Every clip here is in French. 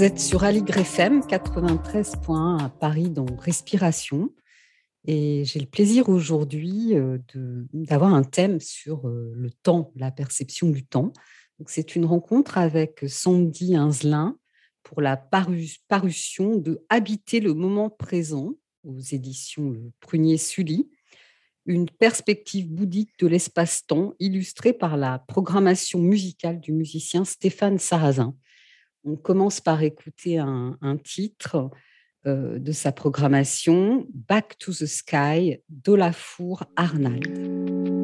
Vous êtes sur Aligre FM 93.1 à Paris dans Respiration. Et j'ai le plaisir aujourd'hui euh, d'avoir un thème sur euh, le temps, la perception du temps. C'est une rencontre avec Sandy Inzelin pour la paru- parution de Habiter le moment présent aux éditions Prunier Sully, une perspective bouddhique de l'espace-temps illustrée par la programmation musicale du musicien Stéphane Sarrazin. On commence par écouter un, titre euh, de sa programmation, Back to the Sky, d'Olafour Arnald.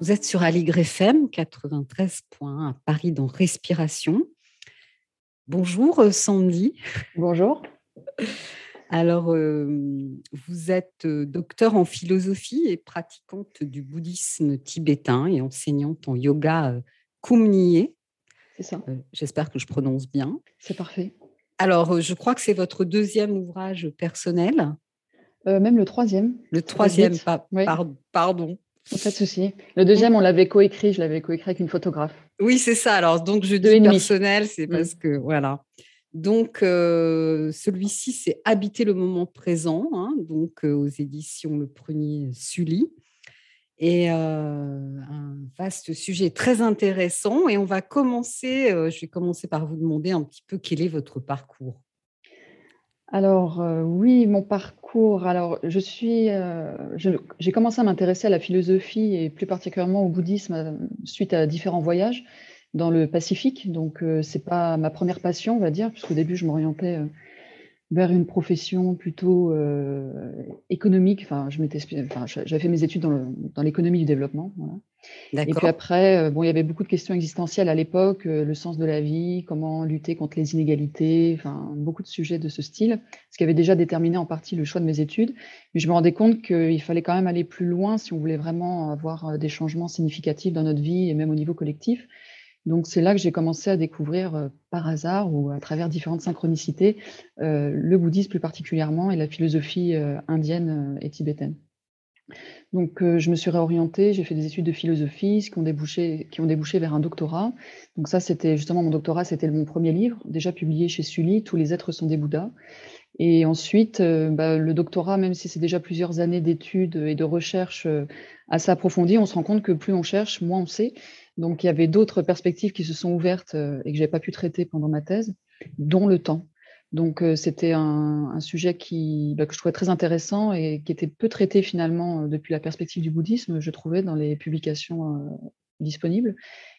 Vous êtes sur Aligre FM 93.1 à Paris dans Respiration. Bonjour euh, Sandy. Bonjour. Alors, euh, vous êtes euh, docteur en philosophie et pratiquante du bouddhisme tibétain et enseignante en yoga Kumniye. C'est ça, Euh, J'espère que je prononce bien. c'est parfait. Alors, je crois que c'est votre deuxième ouvrage personnel. Euh, même le troisième. Le troisième, pas, Oui. par- pardon. Pas de souci. Le deuxième, on l'avait coécrit. Je l'avais coécrit avec une photographe. Oui, c'est ça. Alors, donc, je dis personnel, c'est Mm. parce que, voilà. Donc, euh, celui-ci, c'est Habiter le moment présent, hein, donc euh, aux éditions Le Prunier Sully. Et euh, un vaste sujet très intéressant. Et on va commencer, je vais commencer par vous demander un petit peu quel est votre parcours. Alors, euh, oui, mon parcours. Alors, je suis, euh, j'ai commencé à m'intéresser à la philosophie et plus particulièrement au bouddhisme euh, suite à différents voyages dans le Pacifique. Donc, c'est pas ma première passion, on va dire, puisqu'au début, je m'orientais vers une profession plutôt économique. Enfin, je m'étais, enfin, j'a- j'avais fait mes études dans l'économie du développement. Et puis après, euh, bon, il y avait beaucoup de questions existentielles à l'époque, euh, le sens de la vie, comment lutter contre les inégalités, enfin, beaucoup de sujets de ce style, ce qui avait déjà déterminé en partie le choix de mes études. Mais je me rendais compte qu'il fallait quand même aller plus loin si on voulait vraiment avoir euh, des changements significatifs dans notre vie et même au niveau collectif. Donc c'est là que j'ai commencé à découvrir par hasard ou à travers différentes synchronicités le bouddhisme plus particulièrement et la philosophie indienne et tibétaine. Donc, euh, je me suis réorientée, j'ai fait des études de philosophie, qui ont débouché, vers un doctorat. Donc ça, c'était justement mon doctorat, c'était mon premier livre, déjà publié chez Sully, Tous les êtres sont des Bouddhas. Et ensuite, euh, bah, le doctorat, même si c'est déjà plusieurs années d'études et de recherche euh, assez approfondies, on se rend compte que plus on cherche, moins on sait. Donc, il y avait d'autres perspectives qui se sont ouvertes euh, et que j'ai pas pu traiter pendant ma thèse, dont le temps. Donc, euh, c'était un, un sujet qui, bah, que je trouvais très intéressant et qui était peu traité finalement euh, depuis la perspective du bouddhisme, je trouvais, dans les publications euh, disponibles.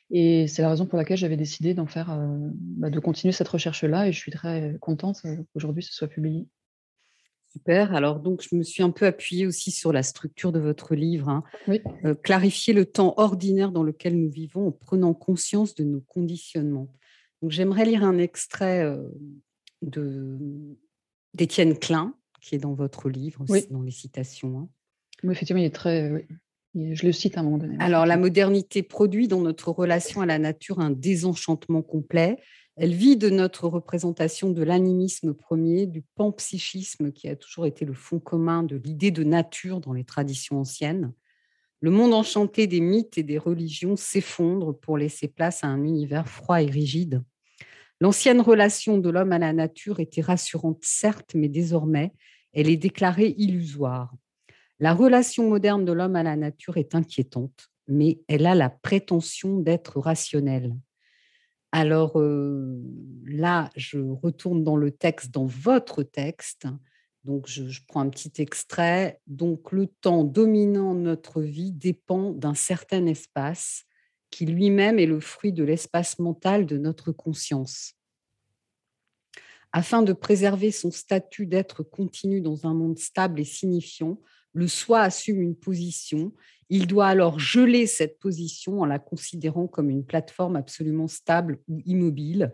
Et c'est la raison pour laquelle j'avais décidé d'en faire, euh, bah, de continuer cette recherche-là et je suis très contente qu'aujourd'hui ce soit publié. Super. Alors, donc, je me suis un peu appuyée aussi sur la structure de votre livre. hein. Oui. Euh, clarifier le temps ordinaire dans lequel nous vivons en prenant conscience de nos conditionnements. Donc, j'aimerais lire un extrait euh, de d'Étienne Klein, qui est dans votre livre, Oui. dans les citations. hein. Oui, effectivement, il est très. oui. Je le cite à un moment donné. Alors, la modernité produit dans notre relation à la nature un désenchantement complet. Elle vit de notre représentation de l'animisme premier, du panpsychisme qui a toujours été le fond commun de l'idée de nature dans les traditions anciennes. Le monde enchanté des mythes et des religions s'effondre pour laisser place à un univers froid et rigide. L'ancienne relation de l'homme à la nature était rassurante, certes, mais désormais, elle est déclarée illusoire. La relation moderne de l'homme à la nature est inquiétante, mais elle a la prétention d'être rationnelle. Alors euh, là, je retourne dans le texte, dans votre texte. Donc, je, je prends un petit extrait. Donc, le temps dominant notre vie dépend d'un certain espace qui lui-même est le fruit de l'espace mental de notre conscience. Afin de préserver son statut d'être continu dans un monde stable et signifiant, le soi assume une position. Il doit alors geler cette position en la considérant comme une plateforme absolument stable ou immobile,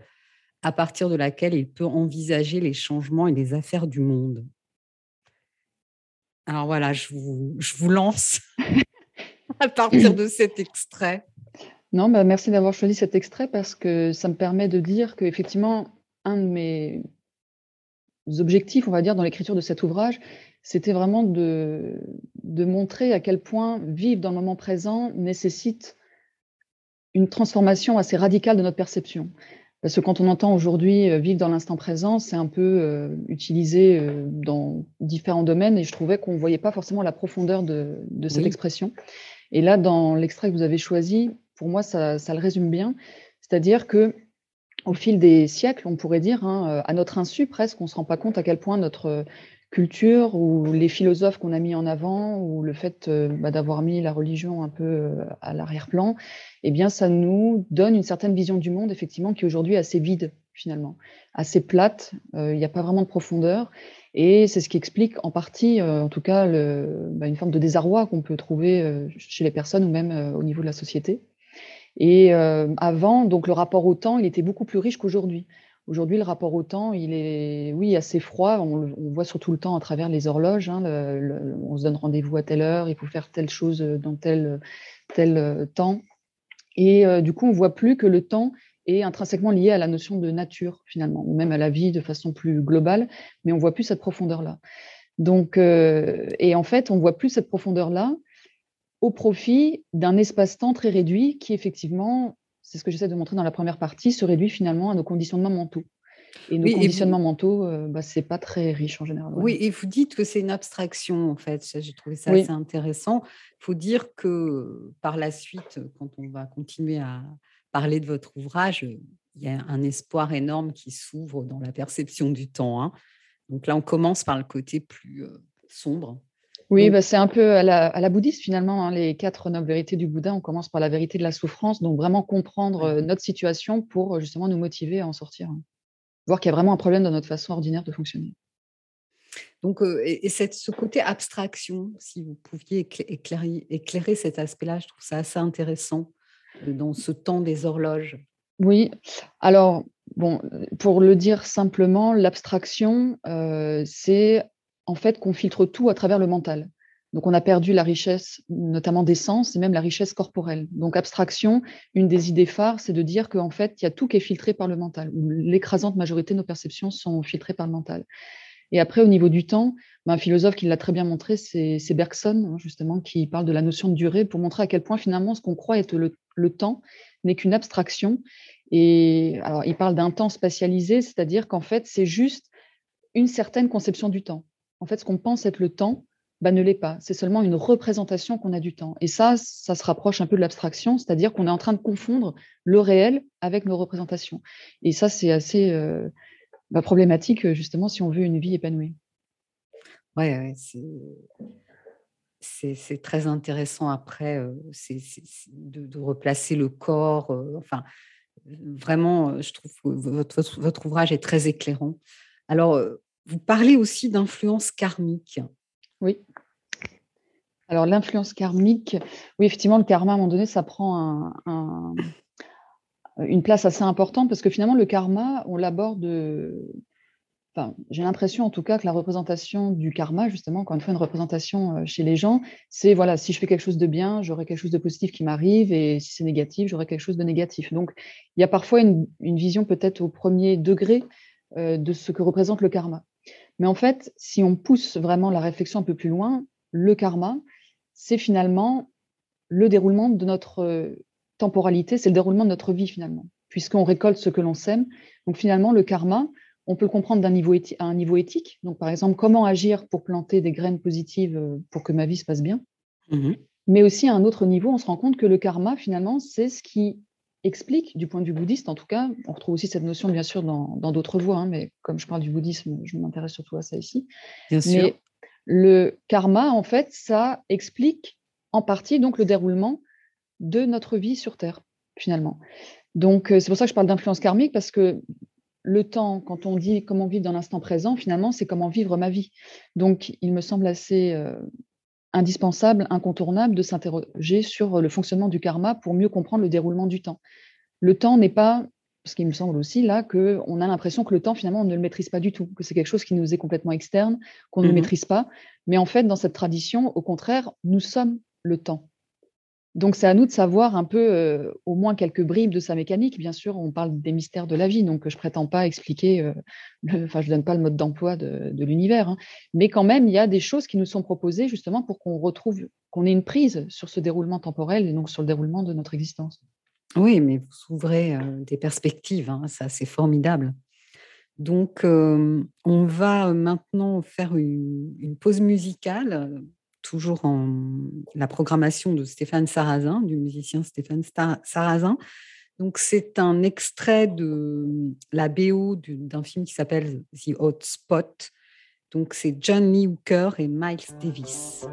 à partir de laquelle il peut envisager les changements et les affaires du monde. Alors voilà, je vous, je vous lance à partir de cet extrait. Non, bah, merci d'avoir choisi cet extrait parce que ça me permet de dire qu'effectivement, un de mes objectifs, on va dire, dans l'écriture de cet ouvrage, c'était vraiment de, de montrer à quel point vivre dans le moment présent nécessite une transformation assez radicale de notre perception. Parce que quand on entend aujourd'hui euh, vivre dans l'instant présent, c'est un peu euh, utilisé euh, dans différents domaines et je trouvais qu'on ne voyait pas forcément la profondeur de, de cette Oui. expression. Et là, dans l'extrait que vous avez choisi, pour moi, ça, le résume bien. C'est-à-dire que au fil des siècles, on pourrait dire, hein, euh, à notre insu presque, on ne se rend pas compte à quel point notre euh, culture ou les philosophes qu'on a mis en avant ou le fait euh, bah, d'avoir mis la religion un peu euh, à l'arrière-plan, eh bien, ça nous donne une certaine vision du monde, effectivement, qui aujourd'hui est assez vide, finalement, assez plate. euh, Il n'y a pas vraiment de profondeur. Et c'est ce qui explique en partie, euh, en tout cas, bah, une forme de désarroi qu'on peut trouver euh, chez les personnes ou même euh, au niveau de la société. Et euh, avant, donc le rapport au temps, il était beaucoup plus riche qu'aujourd'hui. Aujourd'hui, le rapport au temps, il est, oui, assez froid. On, on voit surtout le temps à travers les horloges. hein, on se donne rendez-vous à telle heure, il faut faire telle chose dans tel, tel euh, temps. Et euh, du coup, on voit plus que le temps est intrinsèquement lié à la notion de nature, finalement, ou même à la vie de façon plus globale, mais on voit plus cette profondeur-là. Donc, euh, et en fait, on voit plus cette profondeur-là au profit d'un espace-temps très réduit qui, effectivement, c'est ce que j'essaie de montrer dans la première partie, se réduit finalement à nos conditionnements mentaux. Et nos Oui, et vous, conditionnements mentaux, euh, bah, c'est pas très riche en général. ouais. oui, et vous dites que c'est une abstraction, en fait. J'ai trouvé ça Oui, assez intéressant. Il faut dire que par la suite, quand on va continuer à parler de votre ouvrage, il y a un espoir énorme qui s'ouvre dans la perception du temps. hein. Donc là, on commence par le côté plus euh, sombre. Oui Donc, bah, c'est un peu à la, à la bouddhiste finalement. hein, les quatre nobles vérités du Bouddha, on commence par la vérité de la souffrance, donc vraiment comprendre ouais. euh, notre situation pour euh, justement nous motiver à en sortir. hein. Voir qu'il y a vraiment un problème dans notre façon ordinaire de fonctionner. Donc, euh, et, et cette- ce côté abstraction, si vous pouviez écla- éclairer, éclairer cet aspect-là, je trouve ça assez intéressant euh, dans ce temps des horloges. Oui, alors, bon, pour le dire simplement, l'abstraction, euh, c'est en fait qu'on filtre tout à travers le mental. Donc, on a perdu la richesse, notamment des sens, et même la richesse corporelle. Donc, abstraction, une des idées phares, c'est de dire qu'en fait, il y a tout qui est filtré par le mental. L'écrasante majorité de nos perceptions sont filtrées par le mental. Et après, au niveau du temps, ben, un philosophe qui l'a très bien montré, c'est c'est Bergson, hein, justement, qui parle de la notion de durée pour montrer à quel point, finalement, ce qu'on croit être le, le temps n'est qu'une abstraction. Et alors, il parle d'un temps spatialisé, c'est-à-dire qu'en fait, c'est juste une certaine conception du temps. En fait, ce qu'on pense être le temps, ben, ne l'est pas. C'est seulement une représentation qu'on a du temps. Et ça, ça se rapproche un peu de l'abstraction, c'est-à-dire qu'on est en train de confondre le réel avec nos représentations. Et ça, c'est assez euh, bah, problématique, justement, si on veut une vie épanouie. Ouais, ouais, c'est très intéressant après euh, de, replacer le corps. euh, enfin, vraiment, euh, je trouve que votre, ouvrage est très éclairant. Alors, euh, vous parlez aussi d'influence karmique. Oui. Alors, l'influence karmique, oui, effectivement, le karma, à un moment donné, ça prend un- un- une place assez importante parce que finalement, le karma, on l'aborde. Enfin, j'ai l'impression en tout cas que la représentation du karma, justement, encore une fois, une représentation euh, chez les gens, c'est voilà, si je fais quelque chose de bien, j'aurai quelque chose de positif qui m'arrive, et si c'est négatif, j'aurai quelque chose de négatif. Donc, il y a parfois une, une vision peut-être au premier degré euh, de ce que représente le karma. Mais en fait, si on pousse vraiment la réflexion un peu plus loin, le karma, c'est finalement le déroulement de notre euh, temporalité, c'est le déroulement de notre vie finalement, puisqu'on récolte ce que l'on sème. Donc finalement, le karma, on peut le comprendre d'un niveau à un niveau éthique. Donc par exemple, comment agir pour planter des graines positives euh, pour que ma vie se passe bien. Mhm. Mais aussi à un autre niveau, on se rend compte que le karma, finalement, c'est ce qui explique, du point de vue bouddhiste en tout cas, on retrouve aussi cette notion bien sûr dans d'autres voies, hein, mais comme je parle du bouddhisme, je m'intéresse surtout à ça ici. Bien sûr. Mais le karma, en fait, ça explique en partie donc le déroulement de notre vie sur Terre, finalement. Donc, euh, c'est pour ça que je parle d'influence karmique, parce que le temps, quand on dit comment vivre dans l'instant présent, finalement, c'est comment vivre ma vie. Donc, il me semble assez euh, indispensable, incontournable de s'interroger sur le fonctionnement du karma pour mieux comprendre le déroulement du temps. Le temps n'est pas, ce qui me semble aussi là, qu'on a l'impression que le temps, finalement, on ne le maîtrise pas du tout, que c'est quelque chose qui nous est complètement externe, qu'on ne Mhm. maîtrise pas. Mais en fait, dans cette tradition, au contraire, nous sommes le temps. Donc, c'est à nous de savoir un peu, euh, au moins quelques bribes de sa mécanique. Bien sûr, on parle des mystères de la vie, donc je prétends pas expliquer, euh, enfin, je donne pas le mode d'emploi de, l'univers, hein. mais quand même, il y a des choses qui nous sont proposées justement pour qu'on retrouve, qu'on ait une prise sur ce déroulement temporel et donc sur le déroulement de notre existence. Oui, mais vous ouvrez euh, des perspectives, hein, ça c'est formidable. Donc, euh, on va maintenant faire une, pause musicale, euh, toujours en la programmation de Stéphane Sarrazin, du musicien Stéphane Sta- Sarrazin. Donc, c'est un extrait de la BO du- d'un film qui s'appelle The Hot Spot. Donc, c'est John Lee Hooker et Miles Davis.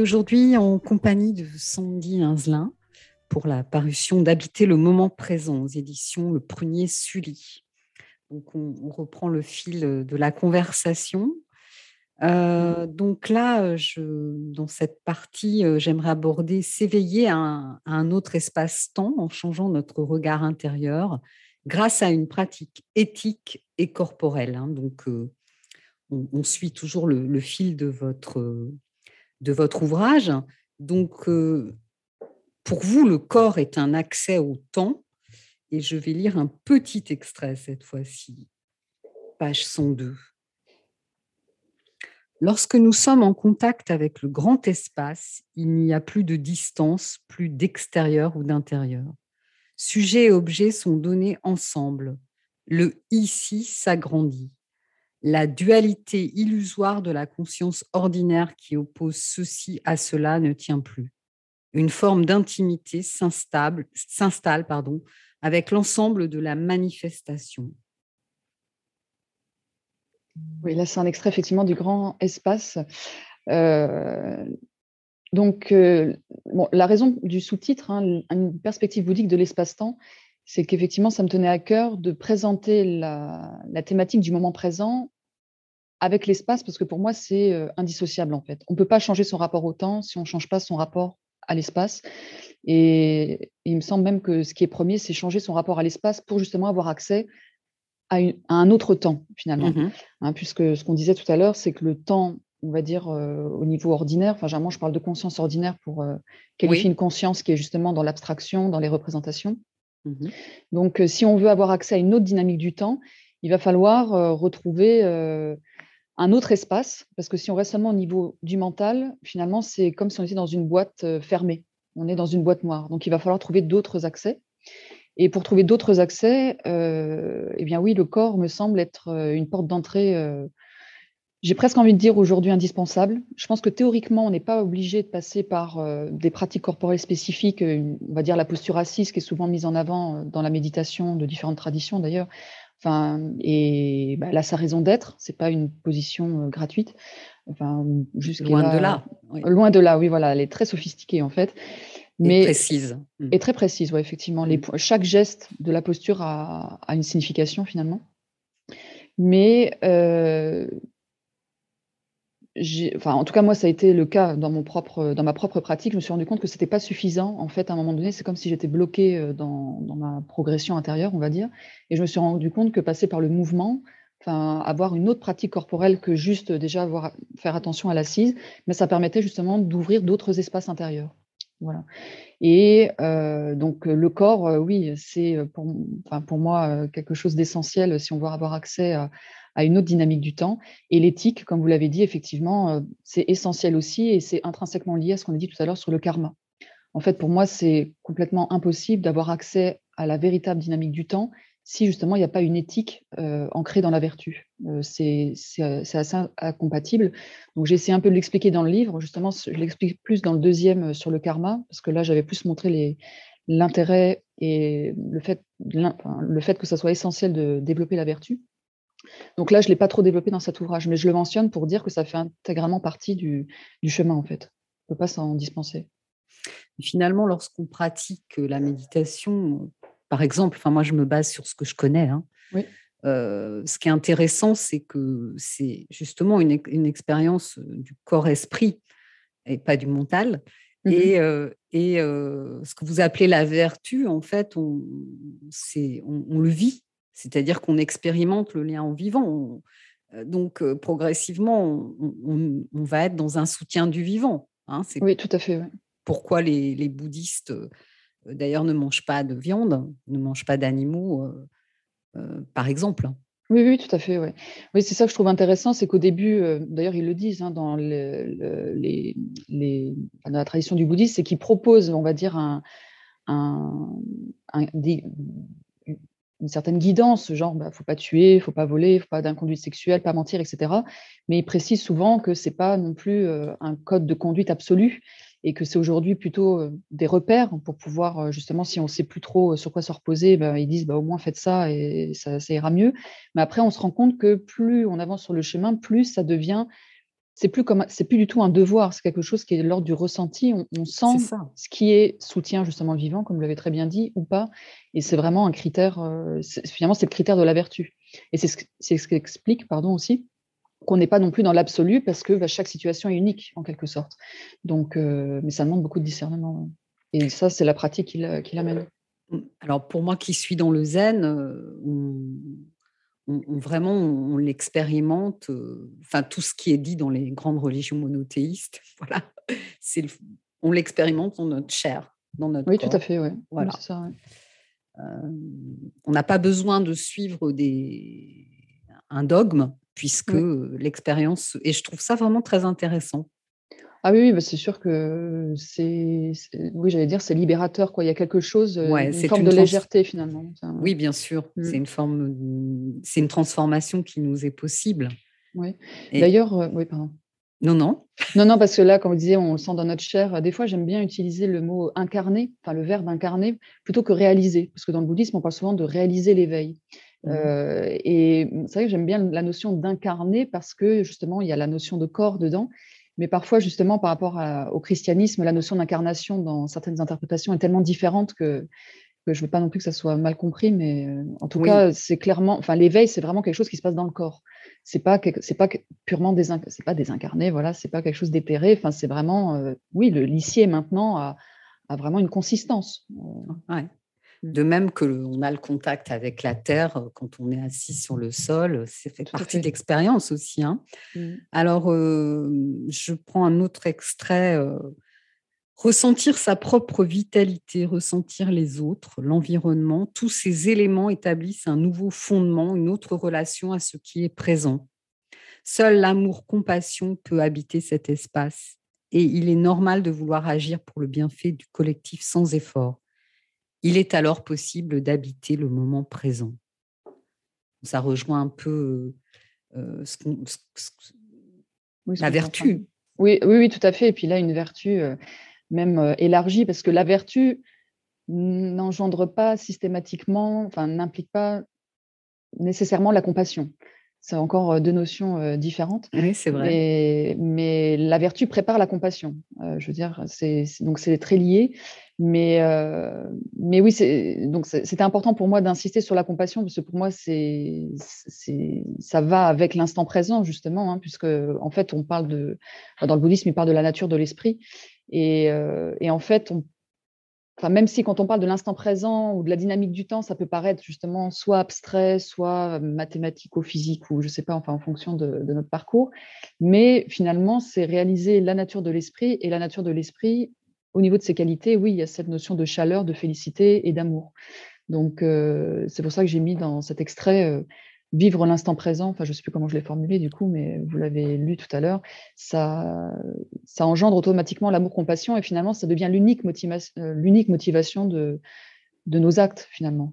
Aujourd'hui en compagnie de Sandy Inzelin pour la parution d'Habiter le moment présent aux éditions Le Prunier Sully. Donc on, reprend le fil de la conversation. Euh, donc là, dans cette partie, euh, j'aimerais aborder s'éveiller à, un- autre espace-temps en changeant notre regard intérieur grâce à une pratique éthique et corporelle. hein. Donc, euh, on, suit toujours le, fil de votre, de votre ouvrage. Donc, euh, pour vous, le corps est un accès au temps. Et je vais lire un petit extrait cette fois-ci, page 102. Lorsque nous sommes en contact avec le grand espace, il n'y a plus de distance, plus d'extérieur ou d'intérieur. Sujet et objet sont donnés ensemble. Le ici s'agrandit. La dualité illusoire de la conscience ordinaire qui oppose ceci à cela ne tient plus. Une forme d'intimité s'installe avec l'ensemble de la manifestation. Oui, là, c'est un extrait effectivement du grand espace. Euh, donc, euh, la raison du sous-titre, hein, une perspective bouddhique de l'espace-temps, c'est qu'effectivement, ça me tenait à cœur de présenter la, la thématique du moment présent avec l'espace, parce que pour moi, c'est euh, indissociable en fait. On ne peut pas changer son rapport au temps si on ne change pas son rapport à l'espace. Et, et il me semble même que ce qui est premier, c'est changer son rapport à l'espace pour justement avoir accès à, une- à un autre temps, finalement. Mhm. Hein, puisque ce qu'on disait tout à l'heure, c'est que le temps, on va dire, euh, au niveau ordinaire, enfin, généralement, je parle de conscience ordinaire pour euh, qualifier Oui. une conscience qui est justement dans l'abstraction, dans les représentations. Mhm. Donc, euh, si on veut avoir accès à une autre dynamique du temps, il va falloir euh, retrouver euh, un autre espace, parce que si on reste seulement au niveau du mental, finalement, c'est comme si on était dans une boîte fermée. On est dans une boîte noire. Donc, il va falloir trouver d'autres accès. Et pour trouver d'autres accès, eh bien oui, le corps me semble être une porte d'entrée, j'ai presque envie de dire aujourd'hui indispensable. Je pense que théoriquement, on n'est pas obligé de passer par euh, des pratiques corporelles spécifiques, euh, on va dire la posture assise qui est souvent mise en avant euh, dans la méditation de différentes traditions d'ailleurs. Enfin, et bah, là, sa raison d'être, c'est pas une position gratuite. Enfin, Loin de là. oui. Loin de là, oui, voilà, elle est très sophistiquée en fait. Et Mais précise. Mm. et très précise, ouais, effectivement. Les, Mm. chaque geste de la posture a, a une signification finalement. Mais euh, en tout cas, moi, ça a été le cas dans, mon propre, dans ma propre pratique. Je me suis rendu compte que c'était pas suffisant. En fait, à un moment donné, c'est comme si j'étais bloquée euh, dans, dans ma progression intérieure, on va dire. Et je me suis rendu compte que passer par le mouvement, enfin, avoir une autre pratique corporelle que juste déjà avoir, faire attention à l'assise, mais ça permettait justement d'ouvrir d'autres espaces intérieurs. Voilà. Et euh, donc euh, le corps, euh, oui, c'est euh, pour, pour moi euh, quelque chose d'essentiel si on veut avoir accès à, à une autre dynamique du temps. Et l'éthique, comme vous l'avez dit, effectivement, euh, c'est essentiel aussi et c'est intrinsèquement lié à ce qu'on a dit tout à l'heure sur le karma. En fait, pour moi, c'est complètement impossible d'avoir accès à la véritable dynamique du temps si justement il n'y a pas une éthique euh, ancrée dans la vertu. Euh, c'est assez incompatible. Donc j'ai essayé un peu de l'expliquer dans le livre. Justement, je l'explique plus dans le deuxième sur le karma, parce que là j'avais plus montré l'intérêt et le fait, le fait que ça soit essentiel de développer la vertu. Donc là, je ne l'ai pas trop développé dans cet ouvrage, mais je le mentionne pour dire que ça fait intégralement partie du, du chemin, en fait. On ne peut pas s'en dispenser. Finalement, lorsqu'on pratique la méditation, par exemple, enfin moi je me base sur ce que je connais. hein, Oui. euh, ce qui est intéressant, c'est que c'est justement une, une expérience euh, du corps-esprit et pas du mental. Mhm. Et, euh, et euh, ce que vous appelez la vertu, en fait, on, on le vit. C'est-à-dire qu'on expérimente le lien en vivant. On- euh, donc, euh, progressivement, on, on- on va être dans un soutien du vivant. hein. c'est Oui, tout à fait. ouais. pourquoi les, les bouddhistes, euh, d'ailleurs, ne mangent pas de viande, ne mangent pas d'animaux, euh, par exemple. Oui, oui, tout à fait. Ouais. Oui, c'est ça que je trouve intéressant, c'est qu'au début, d'ailleurs, ils le disent hein, dans, le- le- les, les- enfin, dans la tradition du bouddhisme, c'est qu'ils proposent, on va dire, un, un- un- des- une certaine guidance, genre, bah, faut pas tuer, faut pas voler, faut pas d'inconduite sexuelle, pas mentir, etc. Mais ils précisent souvent que c'est pas non plus euh, un code de conduite absolu et que c'est aujourd'hui plutôt euh, des repères pour pouvoir, euh, justement, si on sait plus trop sur quoi se reposer, bah, ils disent, bah, au moins faites ça et ça, ça ira mieux. Mais après, on se rend compte que plus on avance sur le chemin, plus ça devient c'est plus comme c'est plus du tout un devoir, c'est quelque chose qui est de l'ordre du ressenti. On, sent ce qui est soutient justement le vivant, comme vous l'avez très bien dit, ou pas. Et c'est vraiment un critère, euh, finalement, c'est le critère de la vertu. Et c'est ce, ce qui explique, pardon, aussi, qu'on n'est pas non plus dans l'absolu parce que bah, chaque situation est unique, en quelque sorte. Donc, euh, mais ça demande beaucoup de discernement. Et ça, c'est la pratique qui l'a- qui l'amène. Alors pour moi qui suis dans le zen, euh, on, vraiment on, l'expérimente. euh, Enfin tout ce qui est dit dans les grandes religions monothéistes, voilà, c'est le- on l'expérimente dans notre chair, dans notre Oui, tout à fait, ouais. Oui, Voilà. c'est ça, ouais. Euh, on n'a pas besoin de suivre des, un dogme puisque Oui. l'expérience et je trouve ça vraiment très intéressant. Ah oui, oui, bah, c'est sûr que c'est, oui, j'allais dire, c'est libérateur, quoi. Il y a quelque chose, euh, Ouais, une forme une de légèreté finalement. Oui, bien sûr, Mm. c'est une forme, c'est une transformation qui nous est possible. Et- D'ailleurs, euh, oui, pardon. Non, non. Non, non, parce que là, comme vous disiez, on le sent dans notre chair. Des fois, j'aime bien utiliser le mot incarner, enfin le verbe incarner, plutôt que réaliser. Parce que dans le bouddhisme, on parle souvent de réaliser l'éveil. Mhm. Euh, et c'est vrai que j'aime bien la notion d'incarner parce que justement, il y a la notion de corps dedans. Mais parfois, justement, par rapport à- au christianisme, la notion d'incarnation dans certaines interprétations est tellement différente que, que je ne veux pas non plus que ça soit mal compris. Mais euh, en tout Oui. cas, c'est clairement, enfin, l'éveil, c'est vraiment quelque chose qui se passe dans le corps. C'est pas, c'est pas purement désin- c'est pas désincarné, voilà, c'est pas quelque chose d'éthéré. Enfin, c'est vraiment, euh, oui, le lycée maintenant a, a vraiment une consistance. Euh, Ouais. De même que le- on a le contact avec la terre euh, quand on est assis sur le sol, ça fait Tout à partie fait. de l'expérience aussi. hein. mm. Alors, euh, je prends un autre extrait. euh, ressentir sa propre vitalité, ressentir les autres, l'environnement, tous ces éléments établissent un nouveau fondement, une autre relation à ce qui est présent. Seul l'amour-compassion peut habiter cet espace et il est normal de vouloir agir pour le bienfait du collectif sans effort. Il est alors possible d'habiter le moment présent. Ça rejoint un peu euh, ce qu'on- ce- ce- Oui, ce la vertu. Oui, oui, oui, tout à fait. Et puis là, une vertu euh, même euh, élargie, parce que la vertu n'engendre pas systématiquement, enfin, n'implique pas nécessairement la compassion. C'est encore euh, deux notions euh, différentes. Oui, c'est vrai. Mais, mais la vertu prépare la compassion. Euh, je veux dire, c'est c'est- donc c'est très lié. Mais, euh, mais oui, c'est- donc c'est- c'était important pour moi d'insister sur la compassion parce que pour moi, c'est c'est- ça va avec l'instant présent justement, hein, puisque en fait, on parle de dans le bouddhisme, il parle de la nature de l'esprit. Et, euh, et en fait, on Enfin, même si quand on parle de l'instant présent ou de la dynamique du temps, ça peut paraître justement soit abstrait, soit mathématico-physique ou je sais pas, enfin en fonction de, de notre parcours. Mais finalement, c'est réaliser la nature de l'esprit et la nature de l'esprit au niveau de ses qualités. Oui, il y a cette notion de chaleur, de félicité et d'amour. Donc euh, c'est pour ça que j'ai mis dans cet extrait euh, vivre l'instant présent. Enfin, je sais plus comment je l'ai formulé du coup, mais vous l'avez lu tout à l'heure. Ça, ça engendre automatiquement l'amour-compassion et finalement, ça devient l'unique motivation, euh, l'unique motivation de, de nos actes finalement.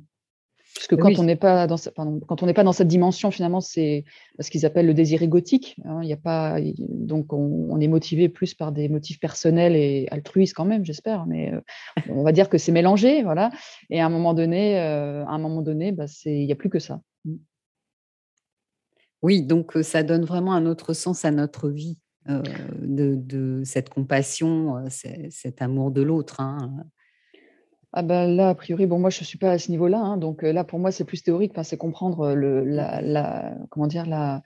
Puisque quand Oui. on n'est pas dans ce- pardon, quand on n'est pas dans cette dimension, finalement, c'est ce qu'ils appellent le désir égotique. hein. Y a pas, donc on, on est motivé plus par des motifs personnels et altruistes quand même, j'espère. Mais euh, on va dire que c'est mélangé, voilà. Et à un moment donné, euh, à un moment donné, bah, c'est, il n'y a plus que ça. Oui, donc ça donne vraiment un autre sens à notre vie, de, cette compassion, cet amour de l'autre. hein. Ah ben là, a priori, bon, moi, je ne suis pas à ce niveau-là. hein, donc là, pour moi, c'est plus théorique. C'est comprendre le, la, comment dire, la,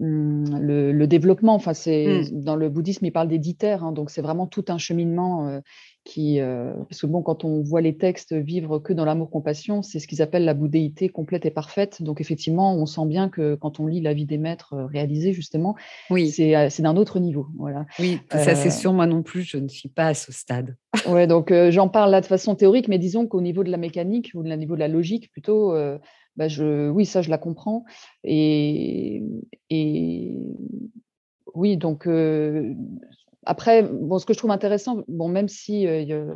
le, le développement. Enfin, c'est dans le bouddhisme, il parle des dix terres. hein, donc, c'est vraiment tout un cheminement euh, qui, euh, parce que bon, quand on voit les textes vivre que dans l'amour-compassion, c'est ce qu'ils appellent la bouddhéité complète et parfaite. Donc, effectivement, on sent bien que quand on lit la vie des maîtres euh, réalisée, justement, Oui, c'est d'un autre niveau. Voilà. oui, ça c'est sûr, moi non plus, je ne suis pas à ce stade. Ouais, donc j'en parle là de façon théorique, mais disons qu'au niveau de la mécanique ou au niveau de la logique, plutôt, bah, je, oui, ça je la comprends. Et, et oui, donc euh, après, bon, ce que je trouve intéressant, bon, même si, euh,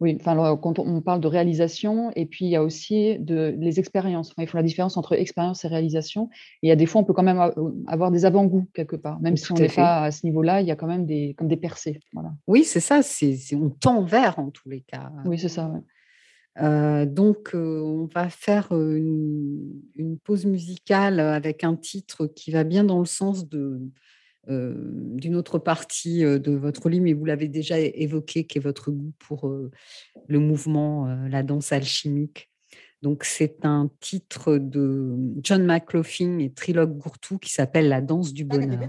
oui, enfin, quand on parle de réalisation, et puis il y a aussi de, les expériences. Enfin, il faut la différence entre expérience et réalisation. Et il y a des fois, on peut quand même avoir des avant-goûts quelque part, même si on n'est pas à ce niveau-là, il y a quand même des, comme des percées. Voilà. Oui, c'est ça, c'est- on tend vers en tous les cas. Oui, c'est ça. ouais. Euh, donc, euh, on va faire une, une pause musicale avec un titre qui va bien dans le sens de, euh, d'une autre partie de votre livre, mais vous l'avez déjà évoqué, qui est votre goût pour le mouvement, la danse alchimique. Donc, c'est un titre de John McLaughlin et Trilogue Gourtou qui s'appelle La danse du bonheur.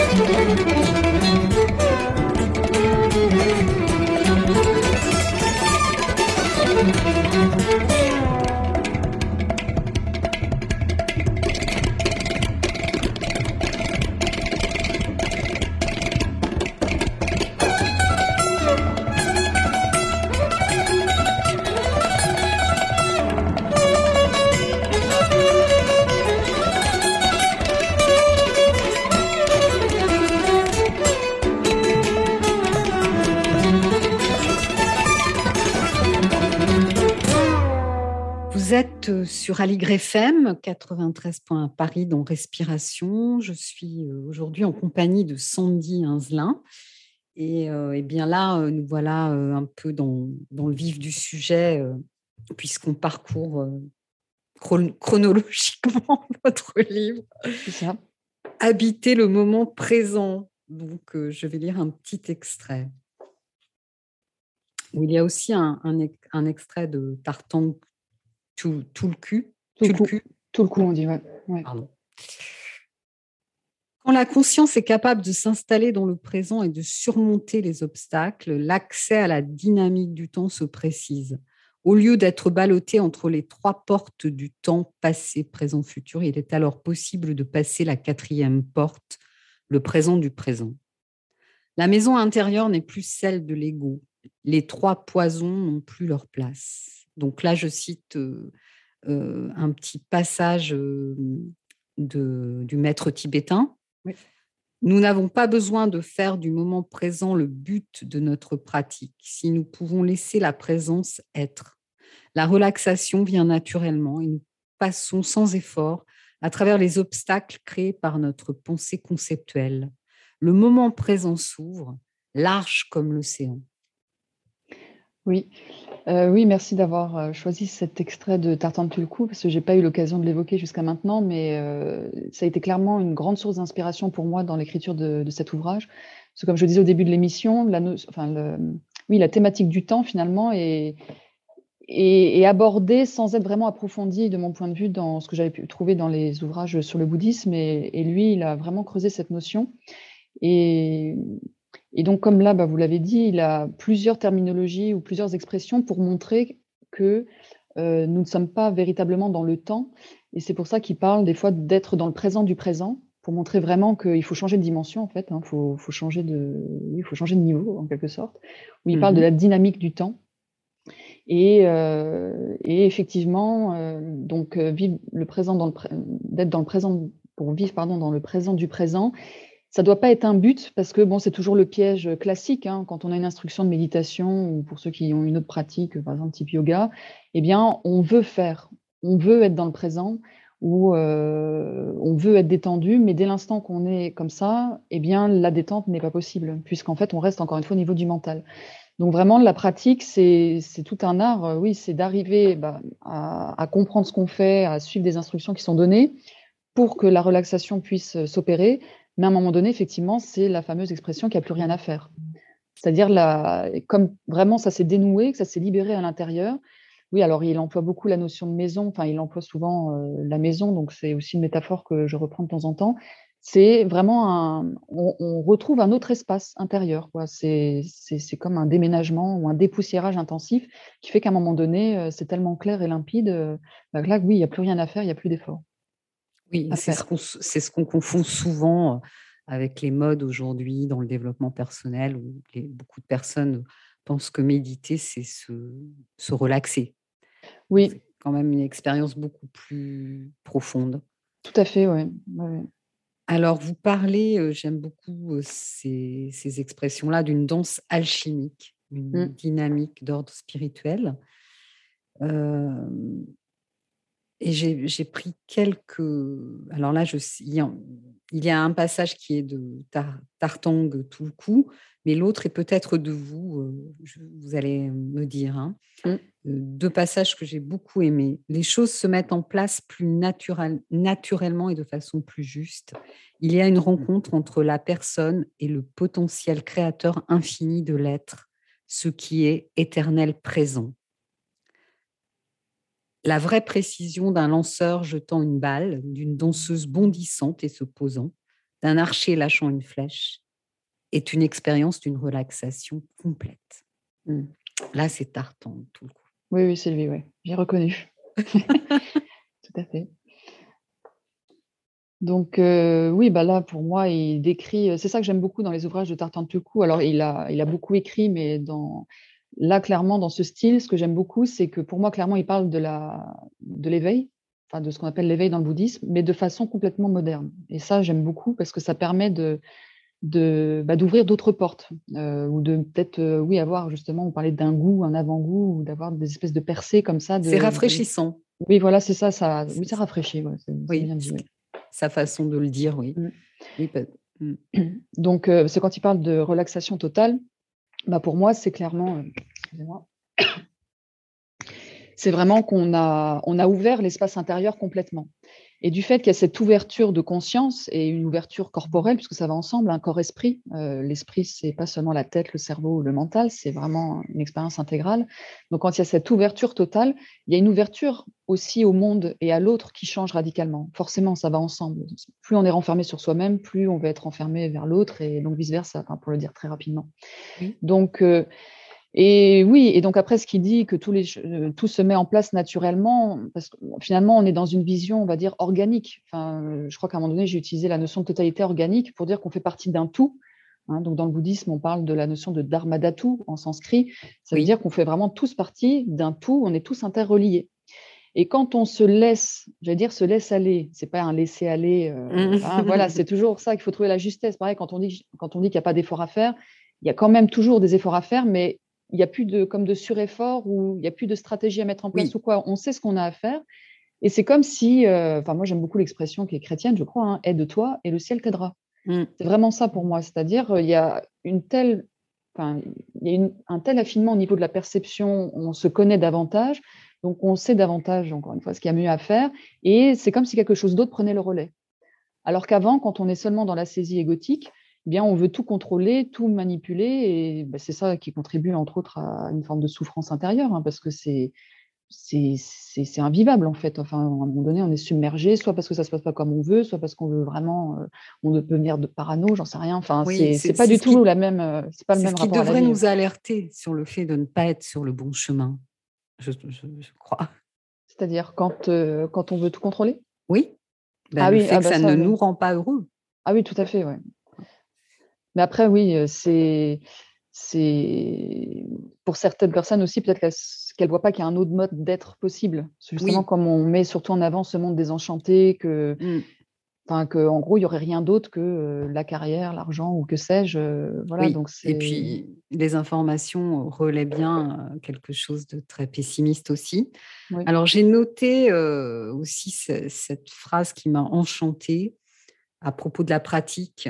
Música sur Aligre FM 93 points à Paris dans Respiration. Je suis euh, aujourd'hui en compagnie de Sandy Inzelin. Et, euh, eh bien là, euh, nous voilà un peu dans, dans le vif du sujet, euh, puisqu'on parcourt euh, chron- chronologiquement votre livre. Ça. Habiter le moment présent. Donc, je vais lire un petit extrait. Il y a aussi un, un ex- un extrait de Tartan tout, tout le cul. Tout le Tout coup. le cul, Tout le coup, on dit, ouais. ouais. pardon. Quand la conscience est capable de s'installer dans le présent et de surmonter les obstacles, l'accès à la dynamique du temps se précise. Au lieu d'être ballotté entre les trois portes du temps passé, présent, futur, il est alors possible de passer la quatrième porte, le présent du présent. La maison intérieure n'est plus celle de l'ego. Les trois poisons n'ont plus leur place. Donc là, je cite un petit passage de- du maître tibétain. Oui. Nous n'avons pas besoin de faire du moment présent le but de notre pratique si nous pouvons laisser la présence être. La relaxation vient naturellement et nous passons sans effort à travers les obstacles créés par notre pensée conceptuelle. Le moment présent s'ouvre, large comme l'océan. Oui, Euh, oui, merci d'avoir euh, choisi cet extrait de Tartan de Tulku parce que j'ai pas eu l'occasion de l'évoquer jusqu'à maintenant, mais euh, ça a été clairement une grande source d'inspiration pour moi dans l'écriture de, cet ouvrage. Parce que comme je le disais au début de l'émission, la, oui, la thématique du temps finalement est abordée sans être vraiment approfondie de mon point de vue dans ce que j'avais pu trouver dans les ouvrages sur le bouddhisme. Et, et lui, il a vraiment creusé cette notion. Et, et donc, comme là, bah, vous l'avez dit, il a plusieurs terminologies ou plusieurs expressions pour montrer que euh, nous ne sommes pas véritablement dans le temps. Et c'est pour ça qu'il parle des fois d'être dans le présent du présent, pour montrer vraiment qu'il faut changer de dimension, en fait. Il faut, faut, changer de, il faut changer de niveau, en quelque sorte. Où il parle de Mhm. la dynamique du temps. Et, euh, et effectivement, euh, donc vivre le présent dans le pré- d'être dans le présent pour vivre pardon dans le présent du présent, ça doit pas être un but parce que bon c'est toujours le piège classique hein, quand on a une instruction de méditation ou pour ceux qui ont une autre pratique par exemple type yoga, eh bien on veut faire, on veut être dans le présent ou euh, on veut être détendu, mais dès l'instant qu'on est comme ça, eh bien la détente n'est pas possible puisqu'en fait on reste encore une fois au niveau du mental. Donc vraiment, la pratique, c'est tout un art. euh, Oui, c'est d'arriver bah, à, à comprendre ce qu'on fait, à suivre des instructions qui sont données pour que la relaxation puisse euh, s'opérer. Mais à un moment donné, effectivement, c'est la fameuse expression qu'il n'y a plus rien à faire. C'est-à-dire, comme vraiment ça s'est dénoué, que ça s'est libéré à l'intérieur. Oui, alors il emploie beaucoup la notion de maison, enfin il emploie souvent euh, la maison, donc c'est aussi une métaphore que je reprends de temps en temps. C'est vraiment on, retrouve un autre espace intérieur. C'est comme un déménagement ou un dépoussiérage intensif qui fait qu'à un moment donné, euh, c'est tellement clair et limpide, euh, bah, là, oui, il n'y a plus rien à faire, il n'y a plus d'effort. Oui, c'est ce qu'on ce confond souvent euh, avec les modes aujourd'hui dans le développement personnel où les- beaucoup de personnes pensent que méditer, c'est se, se relaxer. Oui, C'est quand même une expérience beaucoup plus profonde. tout à fait, ouais, ouais. Alors, vous parlez, euh, j'aime beaucoup euh, ces, ces expressions-là, d'une danse alchimique, une Mm. dynamique d'ordre spirituel. Euh, et j'ai pris quelques. Alors là, je, il, y a, il y a un passage qui est de Tar- Tartang tout le coup, mais l'autre est peut-être de vous. euh, je- vous allez me dire. hein. Mm. Euh, Deux passages que j'ai beaucoup aimés. Les choses se mettent en place plus naturel- naturellement et de façon plus juste. Il y a une rencontre entre la personne et le potentiel créateur infini de l'être, ce qui est éternel présent. La vraie précision d'un lanceur jetant une balle, d'une danseuse bondissante et se posant, d'un archer lâchant une flèche, est une expérience d'une relaxation complète. Mm. Là, c'est Tartan, tout le coup. Oui, oui, lui, ouais. J'ai reconnu. Tout à fait. Donc, euh, oui, bah là, pour moi, il décrit. C'est ça que j'aime beaucoup dans les ouvrages de Tartan Tuku. Alors, il a, il a beaucoup écrit, mais dans, là, clairement, dans ce style, ce que j'aime beaucoup, c'est que pour moi, clairement, il parle de la, de l'éveil, enfin, de ce qu'on appelle l'éveil dans le bouddhisme, mais de façon complètement moderne. Et ça, j'aime beaucoup parce que ça permet de, bah, d'ouvrir d'autres portes euh, ou de peut-être, euh, oui, avoir justement, on parlait d'un goût, un avant-goût, ou d'avoir des espèces de percées comme ça. C'est de- rafraîchissant. Oui, voilà, c'est ça, ça, oui, ça rafraîchit. ouais, c'est- c'est Oui, bien dit, oui. sa façon de le dire, oui. Mm. Oui, mm. Donc, euh, c'est quand il parle de relaxation totale, bah pour moi, c'est clairement, euh, c'est vraiment qu'on a, on a ouvert l'espace intérieur complètement. Et du fait qu'il y a cette ouverture de conscience et une ouverture corporelle, puisque ça va ensemble, un corps-esprit. euh, L'esprit, c'est pas seulement la tête, le cerveau ou le mental, c'est vraiment une expérience intégrale. Donc, quand il y a cette ouverture totale, il y a une ouverture aussi au monde et à l'autre qui change radicalement. Forcément, ça va ensemble. Plus on est renfermé sur soi-même, plus on va être enfermé vers l'autre, et donc vice-versa, enfin, pour le dire très rapidement. Oui. Donc, euh, et oui, et donc après, ce qui dit que tous les, ch- euh, tout se met en place naturellement, parce que finalement, on est dans une vision, on va dire, organique. Enfin, euh, je crois qu'à un moment donné, j'ai utilisé la notion de totalité organique pour dire qu'on fait partie d'un tout. hein. donc, dans le bouddhisme, on parle de la notion de dharmadhatu en sanskrit. Ça veut Oui. dire qu'on fait vraiment tous partie d'un tout, on est tous interreliés. Et quand on se laisse, j'allais dire, se laisse aller, c'est pas un laisser aller. euh, hein, voilà, c'est toujours ça qu'il faut trouver la justesse. Pareil, quand on dit, quand on dit qu'il n'y a pas d'effort à faire, il y a quand même toujours des efforts à faire, mais il n'y a plus de comme de sureffort ou il n'y a plus de stratégie à mettre en place Oui. ou quoi. On sait ce qu'on a à faire. Et c'est comme si, euh, enfin moi j'aime beaucoup l'expression qui est chrétienne, je crois, hein, aide-toi et le ciel t'aidera. Mm. C'est vraiment ça pour moi. C'est-à-dire, euh, il y a une telle, enfin, il y a une- un tel affinement au niveau de la perception, on se connaît davantage, donc on sait davantage, encore une fois, ce qu'il y a mieux à faire, et c'est comme si quelque chose d'autre prenait le relais. Alors qu'avant, quand on est seulement dans la saisie égotique, eh bien, on veut tout contrôler, tout manipuler, et ben, c'est ça qui contribue, entre autres, à une forme de souffrance intérieure, hein, parce que c'est c'est invivable en fait. Enfin, à un moment donné, on est submergé, soit parce que ça se passe pas comme on veut, soit parce qu'on veut vraiment, euh, on peut devenir de parano, j'en sais rien. Enfin, Oui, c'est pas du ce qui- tout la même, euh, c'est pas le même ce qui rapport à la devrait vie. nous alerter sur le fait de ne pas être sur le bon chemin, je, je- je crois. C'est-à-dire quand euh, quand on veut tout contrôler? Oui, Ben, Ah le oui, fait ah que bah ça, ça, ne oui. nous rend pas heureux. Ah oui, tout à fait, ouais. Mais après, oui, c'est c'est pour certaines personnes aussi, peut-être qu'elles ne voient pas qu'il y a un autre mode d'être possible. Justement, Oui. comme on met surtout en avant ce monde désenchanté, que, Mm. que en gros, il n'y aurait rien d'autre que euh, la carrière, l'argent ou que sais-je. euh, voilà, Oui, donc et puis les informations relaient bien euh, quelque chose de très pessimiste aussi. Oui. Alors j'ai noté aussi ce- cette phrase qui m'a enchantée à propos de la pratique.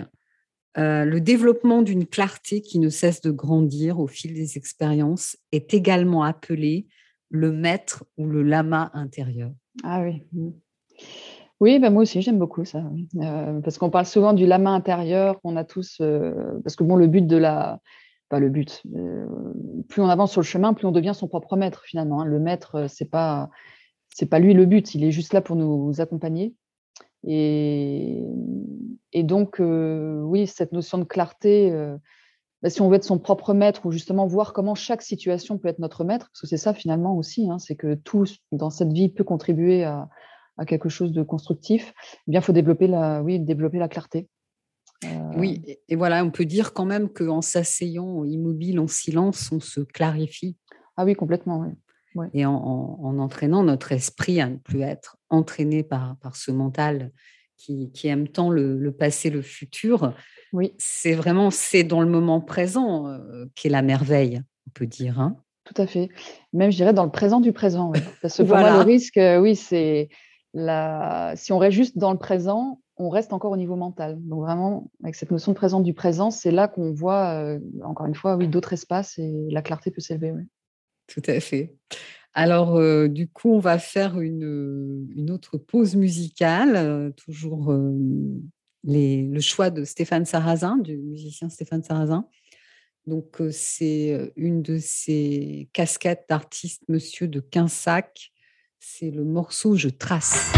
Euh, le développement d'une clarté qui ne cesse de grandir au fil des expériences est également appelé le maître ou le lama intérieur. Ah oui. Oui, bah moi aussi, j'aime beaucoup ça. Euh, parce qu'on parle souvent du lama intérieur qu'on a tous. euh, parce que bon, le but de la. Pas le but. plus on avance sur le chemin, plus on devient son propre maître finalement. hein. Le maître, c'est pas, c'est pas lui le but. Il est juste là pour nous accompagner. Et, et donc, euh, oui, cette notion de clarté, euh, bah, si on veut être son propre maître ou justement voir comment chaque situation peut être notre maître, parce que c'est ça finalement aussi, hein, c'est que tout dans cette vie peut contribuer à, à quelque chose de constructif, eh bien, il faut développer la, oui, développer la clarté. Euh, Oui, et- et voilà, on peut dire quand même qu'en s'asseyant immobile, en silence, on se clarifie Ah oui, complètement. oui. et en, en- en entraînant notre esprit à ne plus être entraîné par, par ce mental qui, qui aime tant le, le passé, le futur. Oui, C'est vraiment, c'est dans le moment présent euh, qu'est la merveille, on peut dire. hein. tout à fait. Même, je dirais, dans le présent du présent. oui. Parce que pour moi, Voilà. le risque, euh, oui, c'est la... si on reste juste dans le présent, on reste encore au niveau mental. Donc vraiment, avec cette notion de présent du présent, c'est là qu'on voit, euh, encore une fois, oui, d'autres espaces et la clarté peut s'élever. oui. Tout à fait. Alors, euh, du coup, on va faire une, une autre pause musicale, euh, toujours euh, le choix de Stéphane Sarrazin, du musicien Stéphane Sarrazin. Donc, euh, c'est euh, une de ses casquettes d'artiste, Monsieur de Quinsac. C'est le morceau Je trace.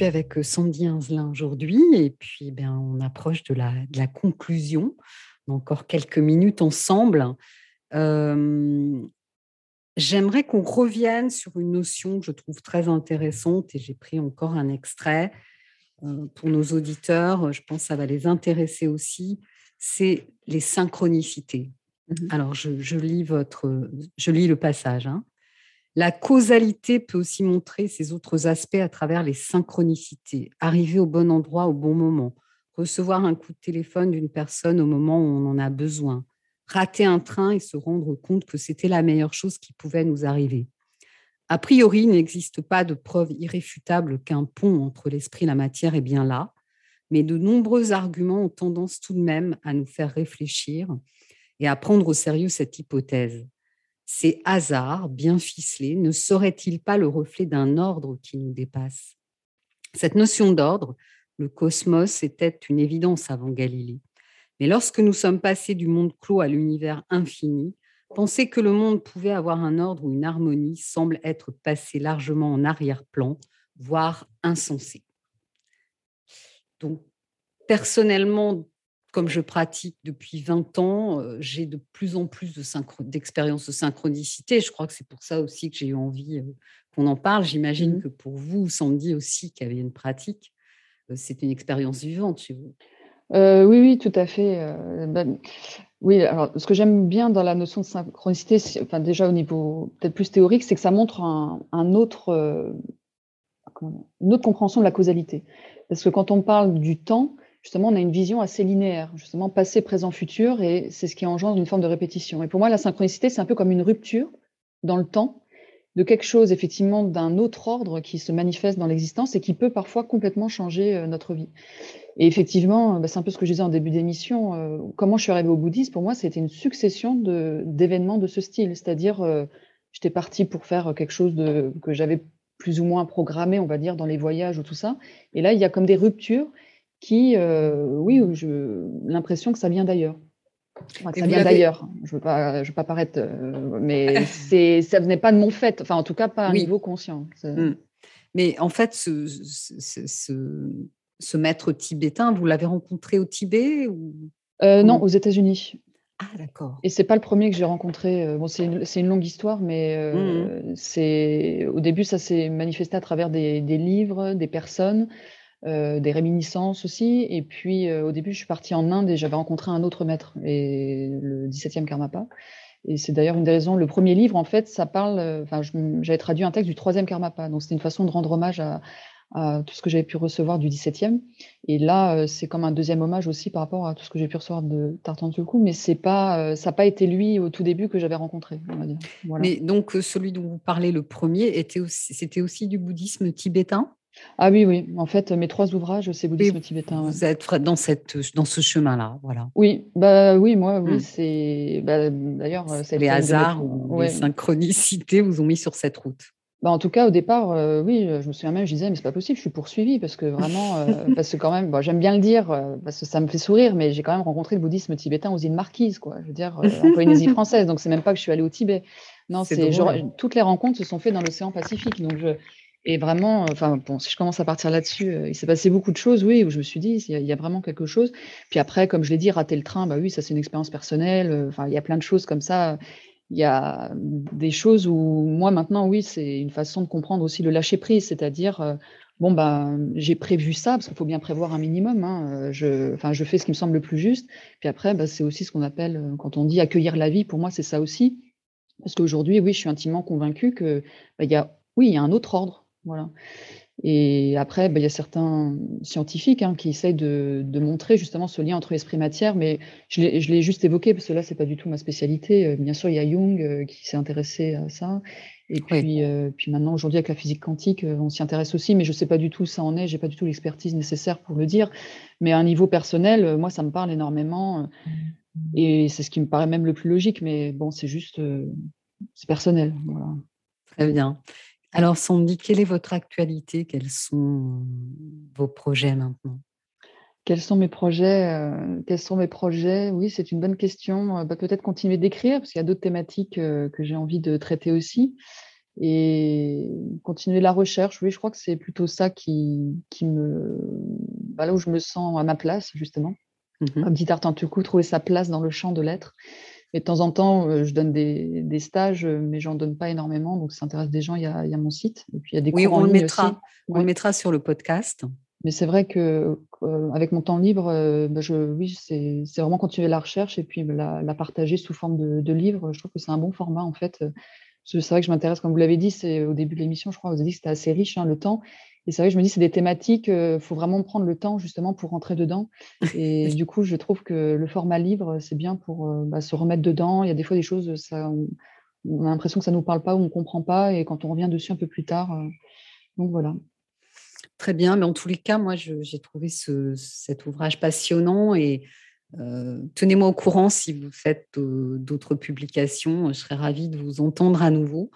Suis avec Sandy Inzelin aujourd'hui et puis bien, on approche de la, de la conclusion. Encore quelques minutes ensemble. Euh, J'aimerais qu'on revienne sur une notion que je trouve très intéressante et j'ai pris encore un extrait euh, pour nos auditeurs. Je pense que ça va les intéresser aussi. C'est les synchronicités. Mhm. Alors, je, je lis votre, je lis le passage. hein. La causalité peut aussi montrer ses autres aspects à travers les synchronicités. Arriver au bon endroit au bon moment, recevoir un coup de téléphone d'une personne au moment où on en a besoin, rater un train et se rendre compte que c'était la meilleure chose qui pouvait nous arriver. A priori, il n'existe pas de preuve irréfutable qu'un pont entre l'esprit et la matière est bien là, mais de nombreux arguments ont tendance tout de même à nous faire réfléchir et à prendre au sérieux cette hypothèse. Ces hasards bien ficelés ne seraient-ils pas le reflet d'un ordre qui nous dépasse? Cette notion d'ordre, le cosmos, était une évidence avant Galilée. Mais lorsque nous sommes passés du monde clos à l'univers infini, penser que le monde pouvait avoir un ordre ou une harmonie semble être passé largement en arrière-plan, voire insensé. Donc, personnellement, comme je pratique depuis 20 ans, euh, j'ai de plus en plus de synchro- d'expériences de synchronicité. Je crois que c'est pour ça aussi que j'ai eu envie euh, qu'on en parle. J'imagine Mhm. que pour vous, Sandy aussi, qui avait une pratique, euh, c'est une expérience vivante chez vous. Euh, oui, oui, tout à fait. euh, ben, oui, alors ce que j'aime bien dans la notion de synchronicité, enfin déjà au niveau peut-être plus théorique, c'est que ça montre un, un autre, euh, une autre compréhension de la causalité. Parce que quand on parle du temps, justement, on a une vision assez linéaire, justement passé, présent, futur, et c'est ce qui engendre une forme de répétition. Et pour moi, la synchronicité, c'est un peu comme une rupture dans le temps de quelque chose effectivement d'un autre ordre qui se manifeste dans l'existence et qui peut parfois complètement changer euh, notre vie. Et effectivement, bah, c'est un peu ce que je disais en début d'émission. euh, comment je suis arrivée au bouddhisme, pour moi, c'était une succession de- d'événements de, ce style. C'est-à-dire, euh, j'étais partie pour faire quelque chose de, que j'avais plus ou moins programmé, on va dire, dans les voyages ou tout ça. Et là, il y a comme des ruptures qui, euh, oui, où je l'impression que ça vient d'ailleurs. Enfin, que ça vient d'ailleurs. Je veux pas, je veux pas paraître, euh, mais c'est, ça venait pas de mon fait. Enfin, en tout cas, pas à un Oui. niveau conscient. Mm. Mais en fait, ce, ce, ce- ce- ce maître tibétain, vous l'avez rencontré au Tibet ou... Euh, non, aux États-Unis. Ah, d'accord. Et c'est pas le premier que j'ai rencontré. Bon, c'est une, une longue histoire, mais euh, c'est au début ça s'est manifesté à travers des, des livres, des personnes. Euh, des réminiscences aussi. Et puis, euh, au début, je suis partie en Inde et j'avais rencontré un autre maître, et le 17e Karmapa. Et c'est d'ailleurs une des raisons. Le premier livre, en fait, ça parle. euh, Enfin, j'avais traduit un texte du troisième Karmapa. Donc, c'était une façon de rendre hommage à, tout ce que j'avais pu recevoir du 17e. Et là, c'est comme un deuxième hommage aussi par rapport à tout ce que j'ai pu recevoir de Tartan Tulku. Mais c'est ça n'a pas été lui au tout début que j'avais rencontré. Mais donc, celui dont vous parlez, le premier, était aussi, c'était aussi du bouddhisme tibétain? Ah oui, oui. En fait, mes trois ouvrages, c'est bouddhisme tibétain. ouais. Vous êtes dans, cette, dans ce chemin-là, voilà. Oui, bah oui, moi, oui, Hmm. c'est. bah, D'ailleurs, Les hasards ou ouais. les synchronicités vous ont mis sur cette route. Bah, en tout cas, au départ, euh, oui, je me souviens même, je disais, mais c'est pas possible, je suis poursuivie parce que vraiment, euh, parce que quand même, bon, j'aime bien le dire euh, parce que ça me fait sourire, mais j'ai quand même rencontré le bouddhisme tibétain aux îles Marquises, quoi. Je veux dire, euh, en Polynésie française, donc c'est même pas que je suis allée au Tibet. Non, C'est toutes les rencontres se sont faites dans l'océan Pacifique, donc je. Et vraiment, enfin bon, si je commence à partir là-dessus, euh, il s'est passé beaucoup de choses, oui, où je me suis dit, il y, a- vraiment quelque chose. Puis après, comme je l'ai dit, rater le train, bah oui, ça c'est une expérience personnelle. euh, Enfin, il y a plein de choses comme ça. Il y a des choses où moi maintenant, oui, c'est une façon de comprendre aussi le lâcher prise, c'est-à-dire, euh, bon ben, j'ai prévu ça parce qu'il faut bien prévoir un minimum. hein, je, enfin, je fais ce qui me semble le plus juste. Puis après, bah, c'est aussi ce qu'on appelle, quand on dit accueillir la vie. Pour moi, c'est ça aussi, parce qu'aujourd'hui, oui, je suis intimement convaincue que bah, y a, oui, il y a un autre ordre, voilà. Et après, bah, il y a certains scientifiques hein, qui essayent de, de montrer justement ce lien entre esprit et matière, mais je l'ai je juste évoqué parce que là, c'est pas du tout ma spécialité. Euh, Bien sûr, il y a Jung euh, qui s'est intéressé à ça. Et Oui. puis, euh, puis maintenant, aujourd'hui, avec la physique quantique, on s'y intéresse aussi, mais je sais pas du tout où ça en est, j'ai pas du tout l'expertise nécessaire pour le dire. Mais à un niveau personnel, moi, ça me parle énormément. euh, Et c'est ce qui me paraît même le plus logique, mais bon, c'est juste, euh, c'est personnel. Voilà. Très bien. Alors, Sandy, quelle est votre actualité Quels sont euh, vos projets maintenant? Quels sont mes projets euh, Quels sont mes projets? Oui, c'est une bonne question. Euh, bah, Peut-être continuer d'écrire, parce qu'il y a d'autres thématiques que j'ai envie de traiter aussi. Et continuer la recherche, oui, je crois que c'est plutôt ça qui, qui me. bah, là où je me sens à ma place, justement. Mhm. Comme dit Tartantuku, trouver sa place dans le champ de l'être. Et de temps en temps, euh, je donne des, des stages, euh, mais j'en donne pas énormément. Donc, ça intéresse des gens, il y a, il y a mon site. Et puis, il y a des Oui, cours en on le ligne mettra. aussi. On Ouais. le mettra sur le podcast. Mais c'est vrai que euh, avec mon temps libre, euh, bah, je, oui, c'est c'est vraiment continuer la recherche et puis la, la partager sous forme de, de livre. Je trouve que c'est un bon format en fait. Euh, C'est vrai que je m'intéresse, comme vous l'avez dit, c'est au début de l'émission, je crois, vous avez dit que c'était assez riche hein, le temps. Et c'est vrai que je me dis, c'est des thématiques, il faut vraiment prendre le temps justement pour rentrer dedans. Et du coup, je trouve que le format livre, c'est bien pour euh, bah, se remettre dedans. Il y a des fois des choses, ça, on, a l'impression que ça ne nous parle pas ou on ne comprend pas. Et quand on revient dessus un peu plus tard, euh, donc voilà. Très bien, mais en tous les cas, moi, j'ai trouvé ce- cet ouvrage passionnant et euh, tenez-moi au courant si vous faites euh, d'autres publications. Je serais ravie de vous entendre à nouveau.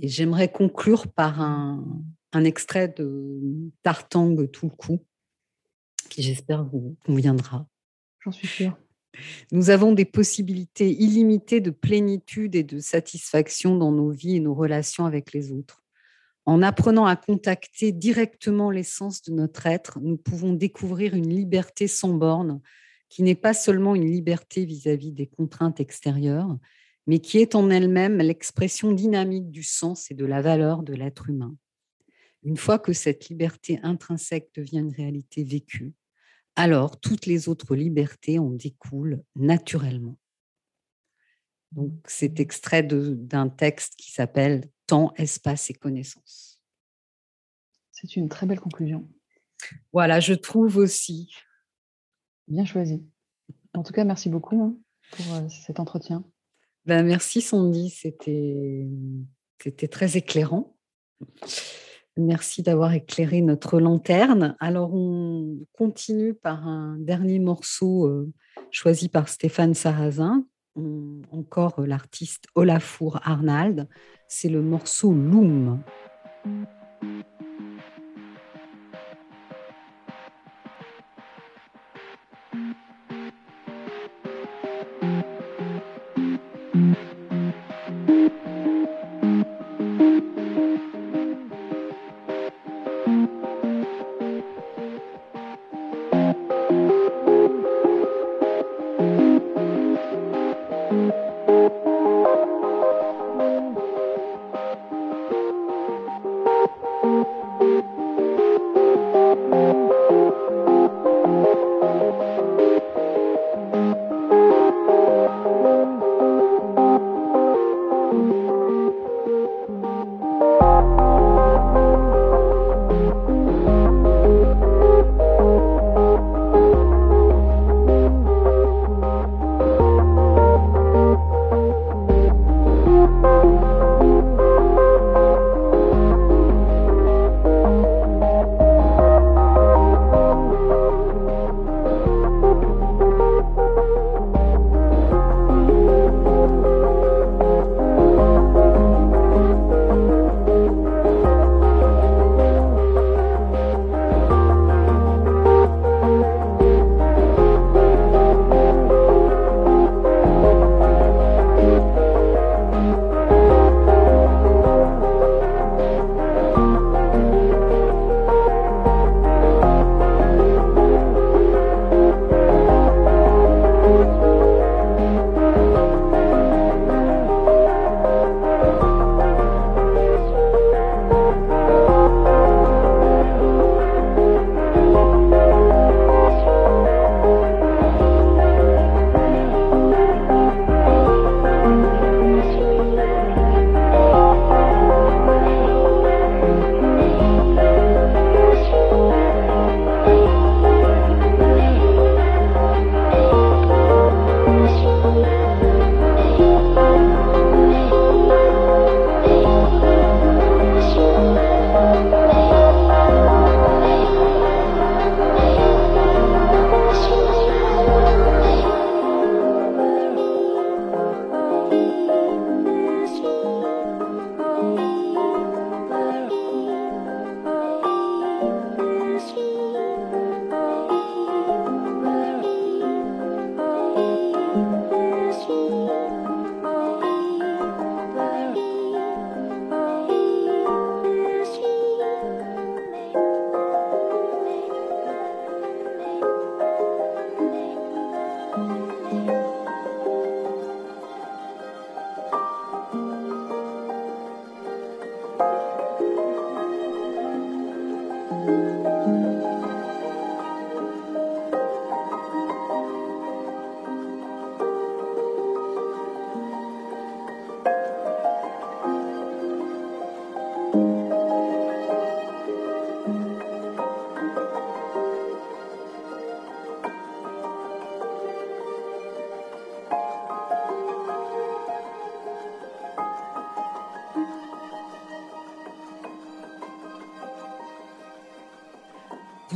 Et j'aimerais conclure par un, un extrait de Tartang tout le coup, qui j'espère vous conviendra. J'en suis sûre. Nous avons des possibilités illimitées de plénitude et de satisfaction dans nos vies et nos relations avec les autres. En apprenant à contacter directement l'essence de notre être, nous pouvons découvrir une liberté sans borne qui n'est pas seulement une liberté vis-à-vis des contraintes extérieures, mais qui est en elle-même l'expression dynamique du sens et de la valeur de l'être humain. Une fois que cette liberté intrinsèque devient une réalité vécue, alors toutes les autres libertés en découlent naturellement. Donc, c'est extrait d'un texte qui s'appelle Temps, espace et connaissance. C'est une très belle conclusion. Voilà, je trouve aussi. Bien choisi. En tout cas, merci beaucoup hein, pour euh, cet entretien. Ben, merci Sandy, c'était très éclairant. Merci d'avoir éclairé notre lanterne. Alors, on continue par un dernier morceau euh, choisi par Stéphane Sarrazin, encore l'artiste Olafur Arnald. C'est le morceau Loom.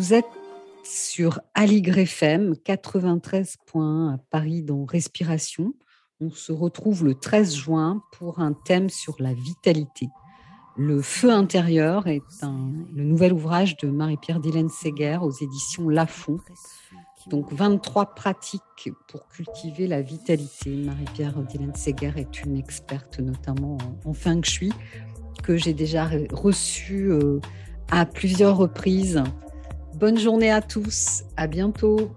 Vous êtes sur Aligre FM 93.1 à Paris dans Respiration. On se retrouve le 13 juin pour un thème sur la vitalité. Le feu intérieur est un, le nouvel ouvrage de Marie-Pierre Dylan Séguer aux éditions Lafont. Donc 23 pratiques pour cultiver la vitalité. Marie-Pierre Dylan Séguer est une experte notamment en, en feng shui que j'ai déjà reçue euh, à plusieurs reprises. Bonne journée à tous, à bientôt.